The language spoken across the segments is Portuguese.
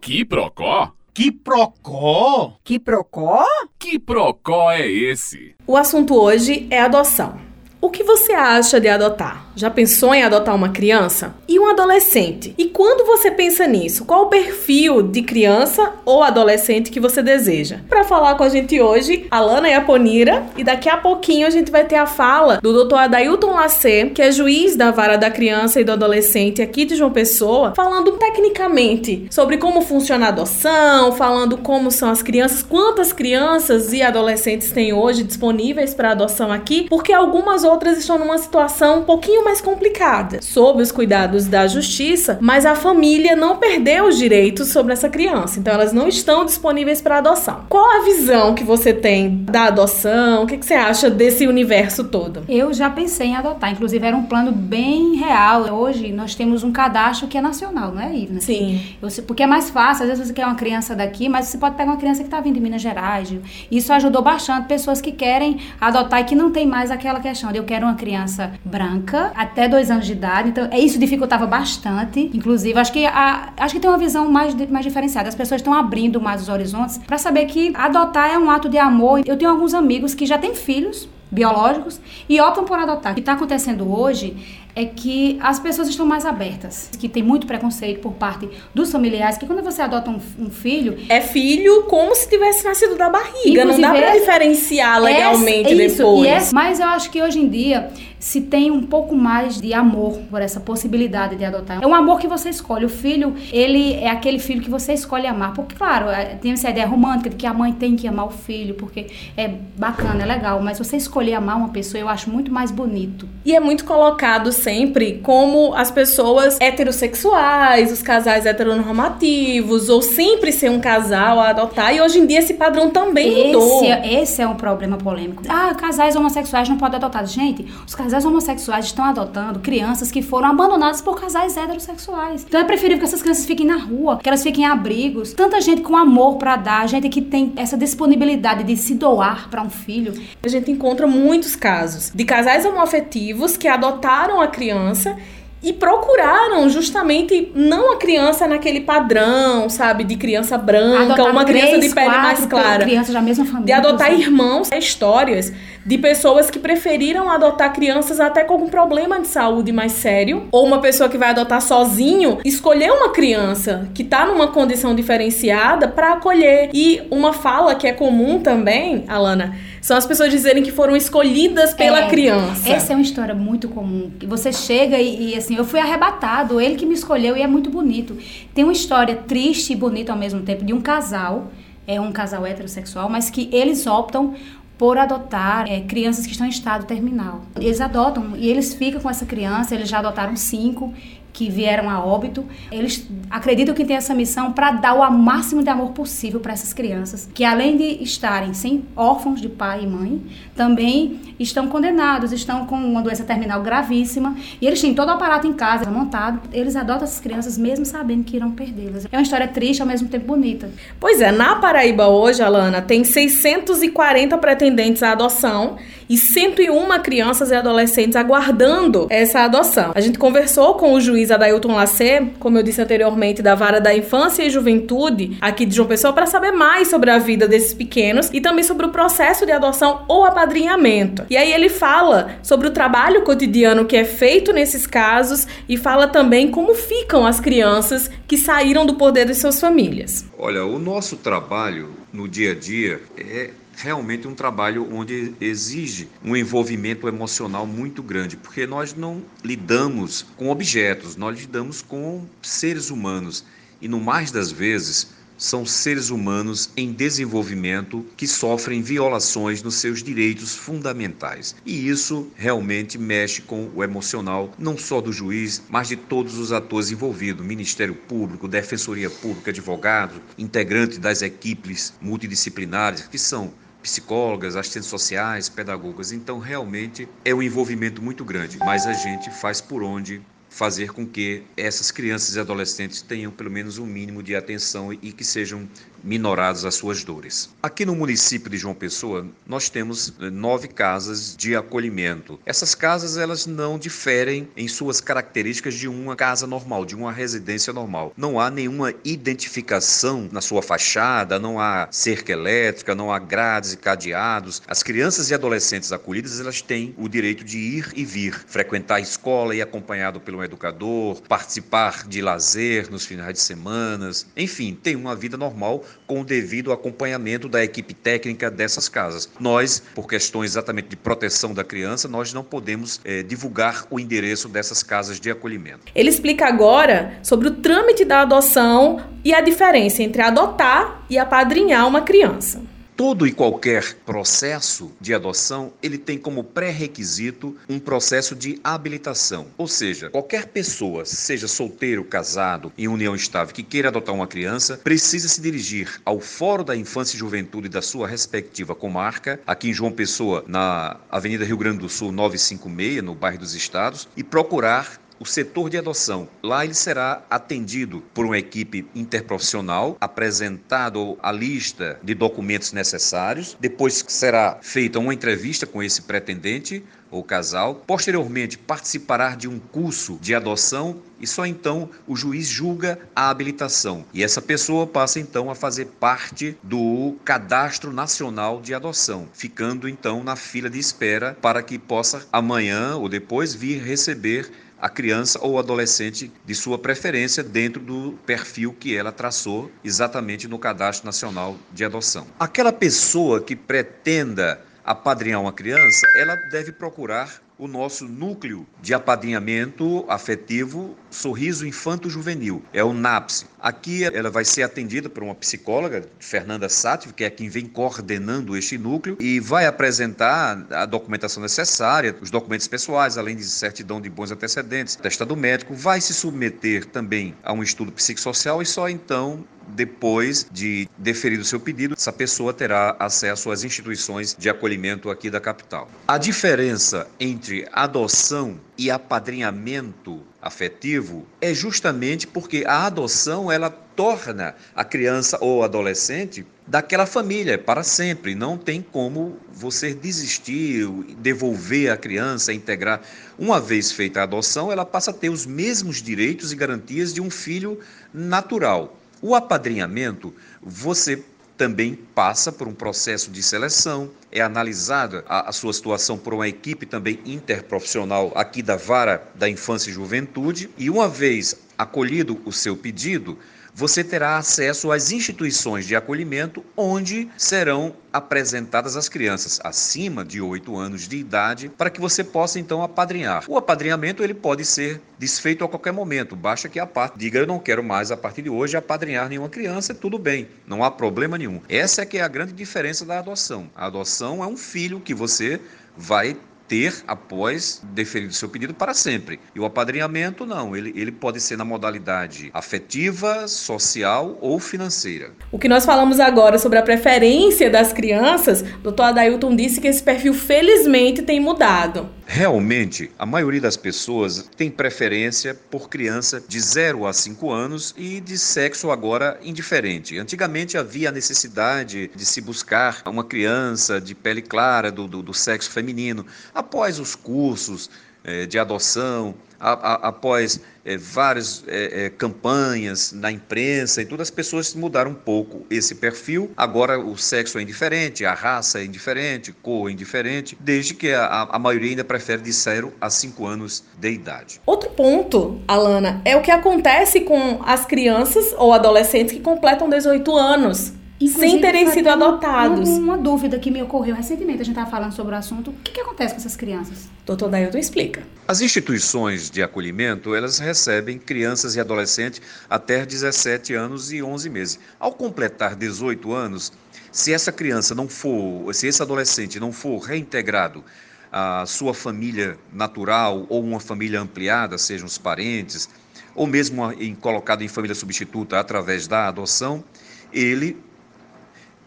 Que procó? Que procó? Que procó? Que procó é esse? O assunto hoje é adoção. O que você acha de adotar? Já pensou em adotar uma criança? E um adolescente? E quando você pensa nisso, qual o perfil de criança ou adolescente que você deseja? Para falar com a gente hoje, a Lana e a Ponira, e daqui a pouquinho a gente vai ter a fala do Dr. Adailton Lacê, que é juiz da Vara da Criança e do Adolescente aqui de João Pessoa, falando tecnicamente sobre como funciona a adoção, falando como são as crianças, quantas crianças e adolescentes tem hoje disponíveis para adoção aqui, porque algumas outras estão numa situação um pouquinho mais complicada, sob os cuidados da justiça, mas a família não perdeu os direitos sobre essa criança, então elas não estão disponíveis para adoção. Qual a visão que você tem da adoção? O que, que você acha desse universo todo? Eu já pensei em adotar, inclusive era um plano bem real. Hoje nós temos um cadastro que é nacional, não é, Ivna? Sim. porque é mais fácil, às vezes você quer uma criança daqui, mas você pode pegar uma criança que está vindo de Minas Gerais. Isso ajudou bastante pessoas que querem adotar e que não tem mais aquela questão de eu quero uma criança branca até dois anos de idade. Então, é isso dificultava bastante. Inclusive, acho que, a, acho que tem uma visão mais, mais diferenciada. As pessoas estão abrindo mais os horizontes para saber que adotar é um ato de amor. Eu tenho alguns amigos que já têm filhos biológicos e optam por adotar. O que está acontecendo hoje é que as pessoas estão mais abertas, que tem muito preconceito por parte dos familiares, que quando você adota um, um filho... É filho como se tivesse nascido da barriga, não dá pra diferenciar legalmente é, isso, depois. É, mas eu acho que hoje em dia se tem um pouco mais de amor por essa possibilidade de adotar. É um amor que você escolhe. O filho, ele é aquele filho que você escolhe amar. Porque, claro, é, tem essa ideia romântica de que a mãe tem que amar o filho, porque é bacana, é legal. Mas você escolher amar uma pessoa, eu acho muito mais bonito. E é muito colocado sempre como as pessoas heterossexuais, os casais heteronormativos, ou sempre ser um casal a adotar. E hoje em dia esse padrão também esse, mudou. É, esse é um problema polêmico. Ah, casais homossexuais não podem adotar. Gente, os casais casais homossexuais estão adotando crianças que foram abandonadas por casais heterossexuais. Então é preferível que essas crianças fiquem na rua, que elas fiquem em abrigos. Tanta gente com amor para dar, gente que tem essa disponibilidade de se doar para um filho. A gente encontra muitos casos de casais homoafetivos que adotaram a criança e procuraram justamente não a criança naquele padrão, sabe, de criança branca, adotar uma criança três, de pele mais clara. Crianças da mesma família. De adotar irmãos, histórias de pessoas que preferiram adotar crianças até com algum problema de saúde mais sério, ou uma pessoa que vai adotar sozinho, escolher uma criança que tá numa condição diferenciada para acolher. E uma fala que é comum também, Alana, são as pessoas dizerem que foram escolhidas pela É, criança. Essa é uma história muito comum. Você chega e, e, assim, eu fui arrebatado, ele que me escolheu e é muito bonito. Tem uma história triste e bonita ao mesmo tempo de um casal, é um casal heterossexual, mas que eles optam por adotar é, crianças que estão em estado terminal. Eles adotam e eles ficam com essa criança, eles já adotaram cinco que vieram a óbito, eles acreditam que tem essa missão para dar o máximo de amor possível para essas crianças, que além de estarem sem órfãos de pai e mãe, também estão condenados, estão com uma doença terminal gravíssima, e eles têm todo o aparato em casa montado, eles adotam essas crianças mesmo sabendo que irão perdê-las. É uma história triste ao mesmo tempo bonita. Pois é, na Paraíba hoje, Alana, tem 640 pretendentes à adoção e 101 crianças e adolescentes aguardando essa adoção. A gente conversou com o juiz Adailton Lacê, como eu disse anteriormente, da Vara da Infância e Juventude aqui de João Pessoa, para saber mais sobre a vida desses pequenos e também sobre o processo de adoção ou apadrinhamento. E aí ele fala sobre o trabalho cotidiano que é feito nesses casos e fala também como ficam as crianças que saíram do poder de suas famílias. Olha, o nosso trabalho no dia a dia é realmente um trabalho onde exige um envolvimento emocional muito grande, porque nós não lidamos com objetos, nós lidamos com seres humanos e no mais das vezes são seres humanos em desenvolvimento que sofrem violações nos seus direitos fundamentais. E isso realmente mexe com o emocional, não só do juiz, mas de todos os atores envolvidos: Ministério Público, Defensoria Pública, advogado, integrantes das equipes multidisciplinares, que são psicólogas, assistentes sociais, pedagogas. Então, realmente é um envolvimento muito grande, mas a gente faz por onde fazer com que essas crianças e adolescentes tenham pelo menos um mínimo de atenção e que sejam minoradas as suas dores. Aqui no município de João Pessoa, nós temos eh, nove casas de acolhimento. Essas casas elas não diferem em suas características de uma casa normal, de uma residência normal. Não há nenhuma identificação na sua fachada, não há cerca elétrica, não há grades e cadeados. As crianças e adolescentes acolhidas elas têm o direito de ir e vir, frequentar a escola e acompanhado pelo educador, participar de lazer nos finais de semana, enfim, tem uma vida normal com o devido acompanhamento da equipe técnica dessas casas. Nós, por questões exatamente de proteção da criança, nós não podemos é, divulgar o endereço dessas casas de acolhimento. Ele explica agora sobre o trâmite da adoção e a diferença entre adotar e apadrinhar uma criança. Todo e qualquer processo de adoção, ele tem como pré-requisito um processo de habilitação. Ou seja, qualquer pessoa, seja solteiro, casado, em união estável, que queira adotar uma criança, precisa se dirigir ao Fórum da Infância e Juventude da sua respectiva comarca, aqui em João Pessoa, na Avenida Rio Grande do Sul 956, no bairro dos Estados, e procurar o setor de adoção. Lá ele será atendido por uma equipe interprofissional, apresentado a lista de documentos necessários, depois será feita uma entrevista com esse pretendente ou casal. Posteriormente, participará de um curso de adoção e só então o juiz julga a habilitação. E essa pessoa passa então a fazer parte do Cadastro Nacional de Adoção, ficando então na fila de espera para que possa amanhã ou depois vir receber a criança ou adolescente de sua preferência dentro do perfil que ela traçou exatamente no Cadastro Nacional de Adoção. Aquela pessoa que pretenda apadrinhar uma criança, ela deve procurar o nosso núcleo de apadrinhamento afetivo Sorriso Infanto Juvenil, é o NAPS. Aqui ela vai ser atendida por uma psicóloga, Fernanda Sátiv, que é quem vem coordenando este núcleo e vai apresentar a documentação necessária, os documentos pessoais, além de certidão de bons antecedentes, testado médico, vai se submeter também a um estudo psicossocial e só então depois de deferido o seu pedido, essa pessoa terá acesso às instituições de acolhimento aqui da capital. A diferença entre adoção e apadrinhamento afetivo é justamente porque a adoção ela torna a criança ou adolescente daquela família para sempre. Não tem como você desistir, devolver a criança, integrar. Uma vez feita a adoção, ela passa a ter os mesmos direitos e garantias de um filho natural. O apadrinhamento, você também passa por um processo de seleção, é analisada a, a, sua situação por uma equipe também interprofissional aqui da Vara da Infância e Juventude, e uma vez acolhido o seu pedido, você terá acesso às instituições de acolhimento onde serão apresentadas as crianças acima de 8 anos de idade para que você possa então apadrinhar. O apadrinhamento ele pode ser desfeito a qualquer momento, basta que a parte diga eu não quero mais a partir de hoje apadrinhar nenhuma criança, tudo bem, não há problema nenhum. Essa é que é a grande diferença da adoção. A adoção é um filho que você vai ter após deferido seu pedido para sempre. E o apadrinhamento não, ele, ele pode ser na modalidade afetiva, social ou financeira. O que nós falamos agora sobre a preferência das crianças, doutor Adailton disse que esse perfil felizmente tem mudado. Realmente, a maioria das pessoas tem preferência por criança de 0 a 5 anos e de sexo agora indiferente. Antigamente havia a necessidade de se buscar uma criança de pele clara do, do, do sexo feminino. Após os cursos é, de adoção, a, a, após é, várias é, é, campanhas na imprensa e todas as pessoas mudaram um pouco esse perfil. Agora o sexo é indiferente, a raça é indiferente, cor é indiferente, desde que a, a maioria ainda prefere de 0 a 5 anos de idade. Outro ponto, Alana, é o que acontece com as crianças ou adolescentes que completam 18 anos. Inclusive, sem terem sido adotados. Uma, uma, dúvida que me ocorreu recentemente, a gente estava falando sobre o assunto. O que, que acontece com essas crianças? Doutor Dailton explica. As instituições de acolhimento, elas recebem crianças e adolescentes até 17 anos e 11 meses. Ao completar 18 anos, se essa criança não for, se esse adolescente não for reintegrado à sua família natural ou uma família ampliada, sejam os parentes, ou mesmo em, colocado em família substituta através da adoção, ele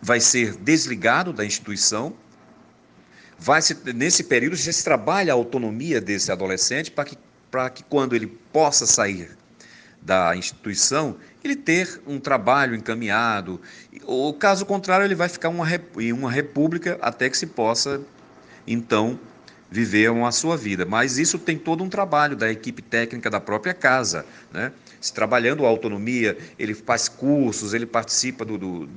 vai ser desligado da instituição. Vai se, nesse período já se trabalha a autonomia desse adolescente para que para que quando ele possa sair da instituição, ele ter um trabalho encaminhado. Ou caso contrário, ele vai ficar uma, em uma república até que se possa, então, viver a sua vida. Mas isso tem todo um trabalho da equipe técnica da própria casa. Né? Se trabalhando a autonomia, ele faz cursos, ele participa do, do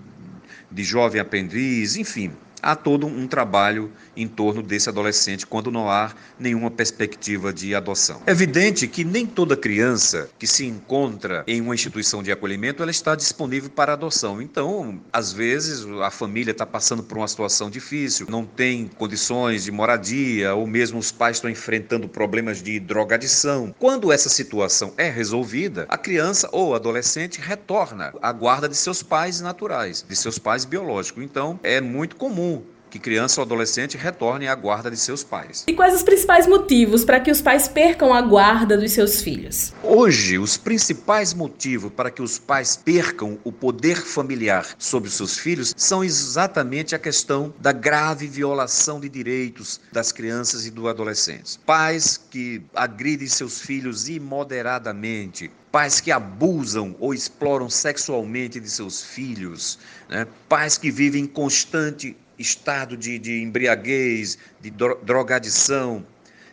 de jovem aprendiz, enfim, há todo um trabalho em torno desse adolescente quando não há nenhuma perspectiva de adoção. É evidente que nem toda criança que se encontra em uma instituição de acolhimento ela está disponível para adoção. Então, às vezes a família está passando por uma situação difícil, não tem condições de moradia ou mesmo os pais estão enfrentando problemas de drogadição. Quando essa situação é resolvida, a criança ou adolescente retorna à guarda de seus pais naturais, de seus pais biológicos. Então, é muito comum que criança ou adolescente retorne à guarda de seus pais. E quais os principais motivos para que os pais percam a guarda dos seus filhos? Hoje, os principais motivos para que os pais percam o poder familiar sobre os seus filhos são exatamente a questão da grave violação de direitos das crianças e dos adolescentes. Pais que agridem seus filhos imoderadamente, pais que abusam ou exploram sexualmente de seus filhos, né? pais que vivem em constante estado de, de embriaguez, de drogadição,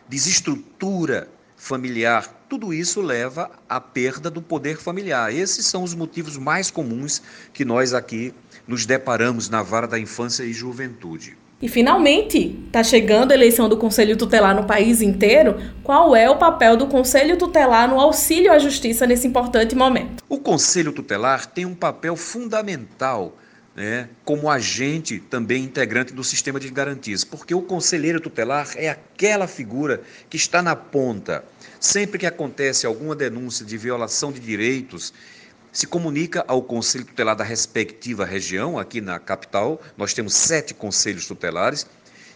desestrutura familiar, tudo isso leva à perda do poder familiar. Esses são os motivos mais comuns que nós aqui nos deparamos na vara da infância e juventude. E finalmente, está chegando a eleição do Conselho Tutelar no país inteiro. Qual é o papel do Conselho Tutelar no auxílio à justiça nesse importante momento? O Conselho Tutelar tem um papel fundamental né, como agente também integrante do sistema de garantias, porque o conselheiro tutelar é aquela figura que está na ponta. Sempre que acontece alguma denúncia de violação de direitos, se comunica ao conselho tutelar da respectiva região, aqui na capital, nós temos sete conselhos tutelares,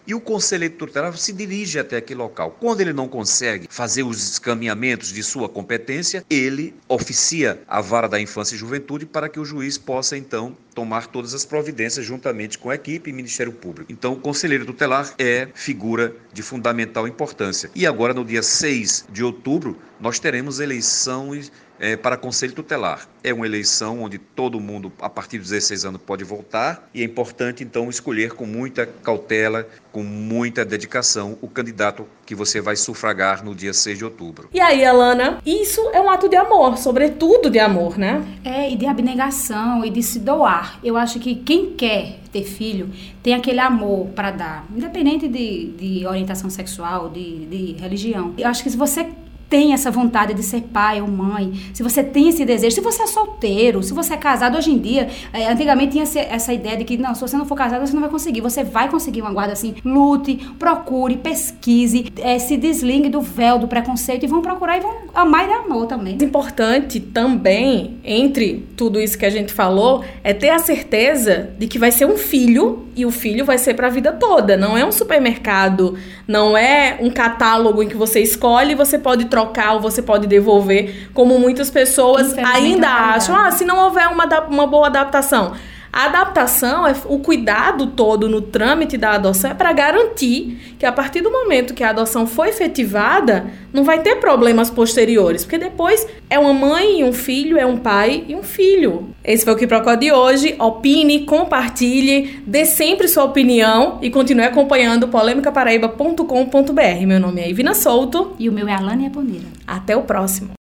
e o conselheiro tutelar se dirige até aquele local. Quando ele não consegue fazer os escaminhamentos de sua competência, ele oficia a vara da infância e juventude para que o juiz possa então tomar todas as providências juntamente com a equipe e Ministério Público. Então, o conselheiro tutelar é figura de fundamental importância. E agora, no dia 6 de outubro, nós teremos eleições é, para conselho tutelar. É uma eleição onde todo mundo, a partir dos 16 anos, pode votar e é importante, então, escolher com muita cautela, com muita dedicação, o candidato que você vai sufragar no dia 6 de outubro. E aí, Alana, isso é um ato de amor, sobretudo de amor, né? É, e de abnegação e de se doar. Eu acho que quem quer ter filho tem aquele amor para dar, independente de, de orientação sexual, de, de religião. Eu acho que se você tem essa vontade de ser pai ou mãe, se você tem esse desejo, se você é solteiro, se você é casado hoje em dia, é, antigamente tinha essa ideia de que não, se você não for casado, você não vai conseguir. Você vai conseguir uma guarda assim. Lute, procure, pesquise, é, se desligue do véu, do preconceito e vão procurar e vão amar e dar amor também. Importante também, entre tudo isso que a gente falou, é ter a certeza de que vai ser um filho e o filho vai ser para a vida toda. Não é um supermercado, não é um catálogo em que você escolhe e você pode trocar trocar ou você pode devolver, como muitas pessoas ainda acham. Ah, se não houver uma, uma boa adaptação. A adaptação, é o cuidado todo no trâmite da adoção é para garantir que a partir do momento que a adoção foi efetivada, não vai ter problemas posteriores, porque depois é uma mãe e um filho, é um pai e um filho. Esse foi o que procura de hoje. Opine, compartilhe, dê sempre sua opinião e continue acompanhando polemicaparaíba.com.br. Meu nome é Ivina Souto e o meu é Alânia Poneira. Até o próximo.